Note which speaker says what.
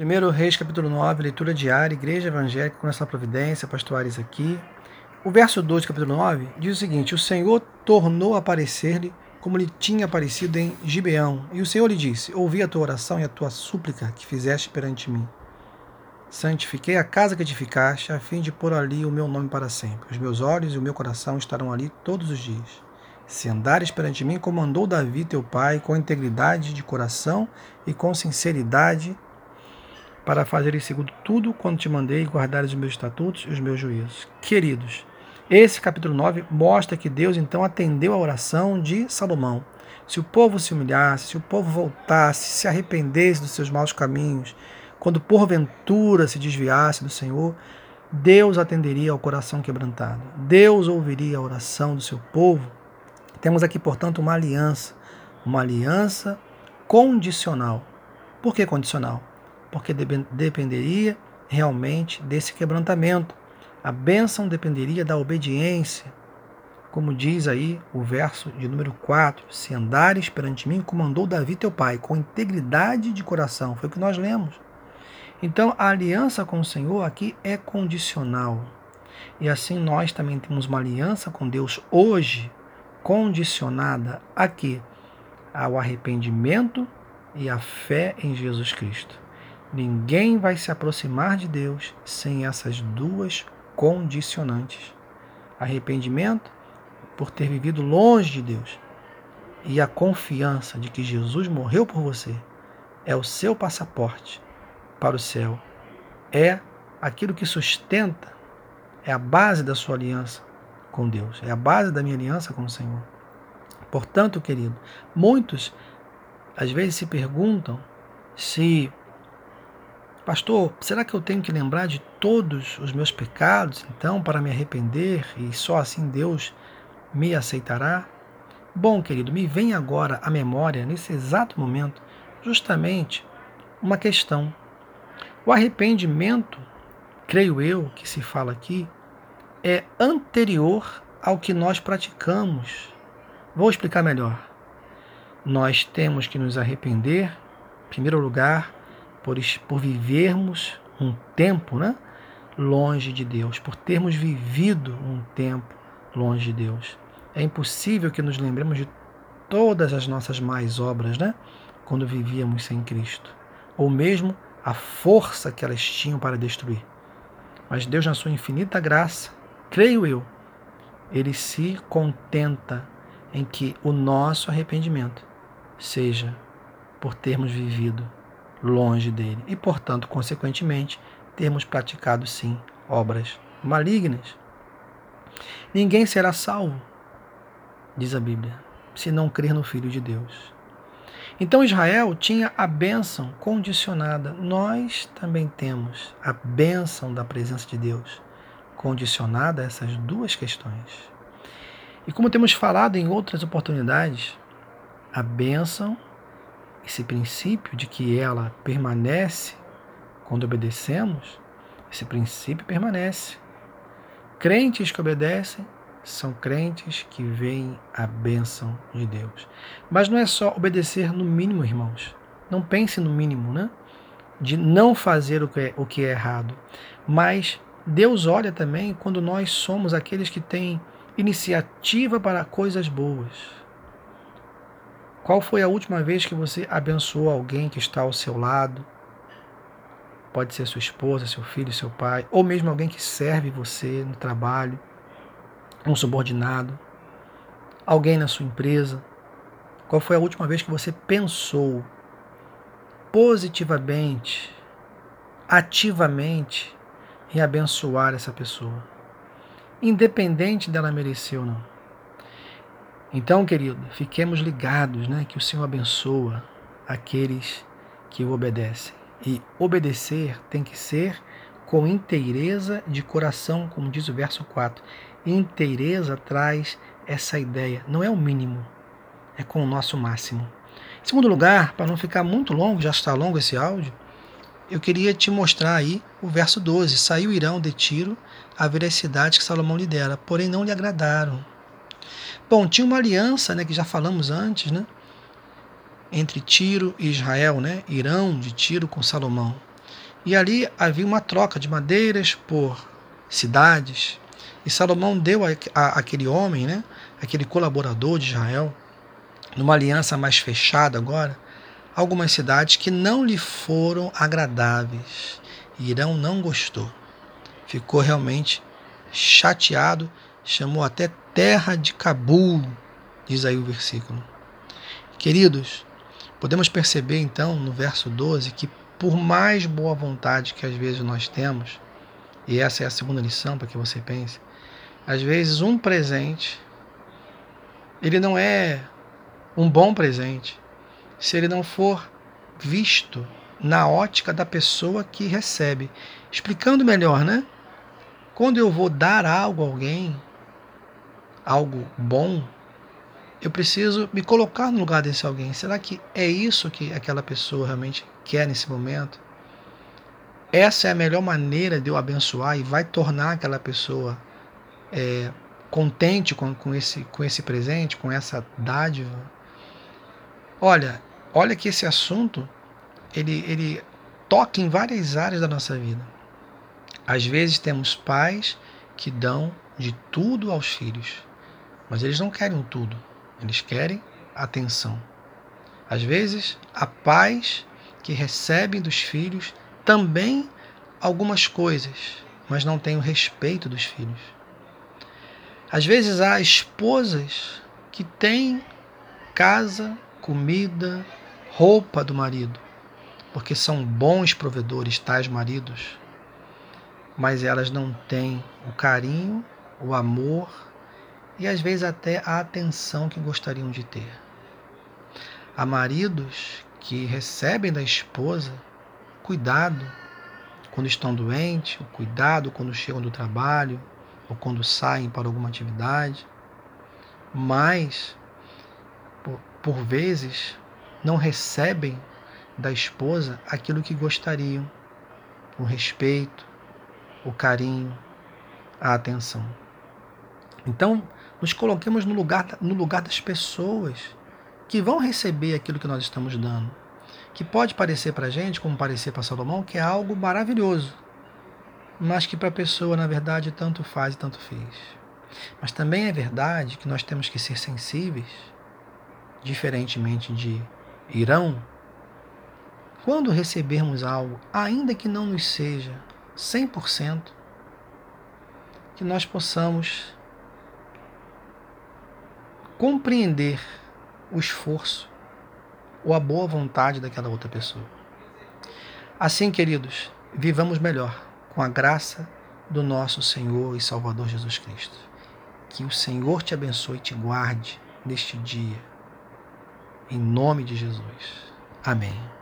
Speaker 1: 1 Reis, capítulo 9, leitura diária, Igreja Evangélica com essa providência, pastorais aqui. O verso 2 capítulo 9 diz o seguinte: O Senhor tornou a aparecer-lhe como lhe tinha aparecido em Gibeão. E o Senhor lhe disse: Ouvi a tua oração e a tua súplica que fizeste perante mim. Santifiquei a casa que edificaste, a fim de pôr ali o meu nome para sempre. Os meus olhos e o meu coração estarão ali todos os dias. Se andares perante mim, como andou Davi teu pai, com integridade de coração e com sinceridade para fazeres segundo tudo quando te mandei guardares os meus estatutos e os meus juízos. Queridos, esse capítulo 9 mostra que Deus então atendeu a oração de Salomão. Se o povo se humilhasse, se o povo voltasse, se arrependesse dos seus maus caminhos, quando porventura se desviasse do Senhor, Deus atenderia ao coração quebrantado. Deus ouviria a oração do seu povo. Temos aqui, portanto, uma aliança, uma aliança condicional. Por que condicional? Porque dependeria realmente desse quebrantamento. A bênção dependeria da obediência. Como diz aí o verso de número 4: Se andares perante mim, como andou Davi teu pai, com integridade de coração. Foi o que nós lemos. Então, a aliança com o Senhor aqui é condicional. E assim nós também temos uma aliança com Deus hoje, condicionada aqui ao arrependimento e à fé em Jesus Cristo. Ninguém vai se aproximar de Deus sem essas duas condicionantes: arrependimento por ter vivido longe de Deus e a confiança de que Jesus morreu por você é o seu passaporte para o céu. É aquilo que sustenta, é a base da sua aliança com Deus, é a base da minha aliança com o Senhor. Portanto, querido, muitos às vezes se perguntam se Pastor, será que eu tenho que lembrar de todos os meus pecados, então, para me arrepender e só assim Deus me aceitará? Bom, querido, me vem agora à memória, nesse exato momento, justamente uma questão. O arrependimento, creio eu que se fala aqui, é anterior ao que nós praticamos. Vou explicar melhor. Nós temos que nos arrepender, em primeiro lugar, por, por vivermos um tempo né, longe de Deus, por termos vivido um tempo longe de Deus. É impossível que nos lembremos de todas as nossas más obras, né? Quando vivíamos sem Cristo, ou mesmo a força que elas tinham para destruir. Mas Deus, na sua infinita graça, creio eu, ele se contenta em que o nosso arrependimento seja por termos vivido longe dele e, portanto, consequentemente, termos praticado sim obras malignas. Ninguém será salvo, diz a Bíblia, se não crer no Filho de Deus. Então Israel tinha a bênção condicionada. Nós também temos a bênção da presença de Deus condicionada a essas duas questões. E como temos falado em outras oportunidades, a bênção esse princípio de que ela permanece quando obedecemos, esse princípio permanece. Crentes que obedecem são crentes que veem a bênção de Deus. Mas não é só obedecer no mínimo, irmãos. Não pense no mínimo, né? De não fazer o que é, o que é errado. Mas Deus olha também quando nós somos aqueles que têm iniciativa para coisas boas. Qual foi a última vez que você abençoou alguém que está ao seu lado? Pode ser sua esposa, seu filho, seu pai, ou mesmo alguém que serve você no trabalho, um subordinado, alguém na sua empresa. Qual foi a última vez que você pensou positivamente, ativamente em abençoar essa pessoa? Independente dela merecer ou não. Então, querido, fiquemos ligados, né, que o Senhor abençoa aqueles que o obedecem. E obedecer tem que ser com inteireza de coração, como diz o verso 4. Inteireza traz essa ideia, não é o mínimo, é com o nosso máximo. Em segundo lugar, para não ficar muito longo, já está longo esse áudio, eu queria te mostrar aí o verso 12. Saiu Irão de Tiro a ver as cidades que Salomão lhe dera, porém não lhe agradaram Bom, tinha uma aliança, né, que já falamos antes, né, entre Tiro e Israel, né, Irão de Tiro com Salomão. E ali havia uma troca de madeiras por cidades. E Salomão deu a, a, aquele homem, né, aquele colaborador de Israel, numa aliança mais fechada agora, algumas cidades que não lhe foram agradáveis. Irão não gostou. Ficou realmente chateado, chamou até terra de Cabul, diz aí o versículo. Queridos, podemos perceber então no verso 12 que por mais boa vontade que às vezes nós temos, e essa é a segunda lição para que você pense, às vezes um presente ele não é um bom presente se ele não for visto na ótica da pessoa que recebe. Explicando melhor, né? Quando eu vou dar algo a alguém, algo bom, eu preciso me colocar no lugar desse alguém. Será que é isso que aquela pessoa realmente quer nesse momento? Essa é a melhor maneira de eu abençoar e vai tornar aquela pessoa é, contente com, com, esse, com esse presente, com essa dádiva? Olha, olha que esse assunto ele, ele toca em várias áreas da nossa vida. Às vezes temos pais que dão de tudo aos filhos, mas eles não querem tudo, eles querem atenção. Às vezes há pais que recebem dos filhos também algumas coisas, mas não têm o respeito dos filhos. Às vezes há esposas que têm casa, comida, roupa do marido, porque são bons provedores, tais maridos, mas elas não têm o carinho, o amor e às vezes até a atenção que gostariam de ter. Há maridos que recebem da esposa cuidado quando estão doentes, o cuidado quando chegam do trabalho ou quando saem para alguma atividade, mas por, por vezes não recebem da esposa aquilo que gostariam, o respeito, o carinho, a atenção. Então, nos coloquemos no lugar, no lugar das pessoas que vão receber aquilo que nós estamos dando. Que pode parecer para a gente, como parecer para Salomão, que é algo maravilhoso, mas que para a pessoa, na verdade, tanto faz e tanto fez. Mas também é verdade que nós temos que ser sensíveis, diferentemente de Irão, quando recebermos algo, ainda que não nos seja 100%, que nós possamos compreender o esforço ou a boa vontade daquela outra pessoa. Assim, queridos, vivamos melhor com a graça do nosso Senhor e Salvador Jesus Cristo. Que o Senhor te abençoe e te guarde neste dia. Em nome de Jesus. Amém.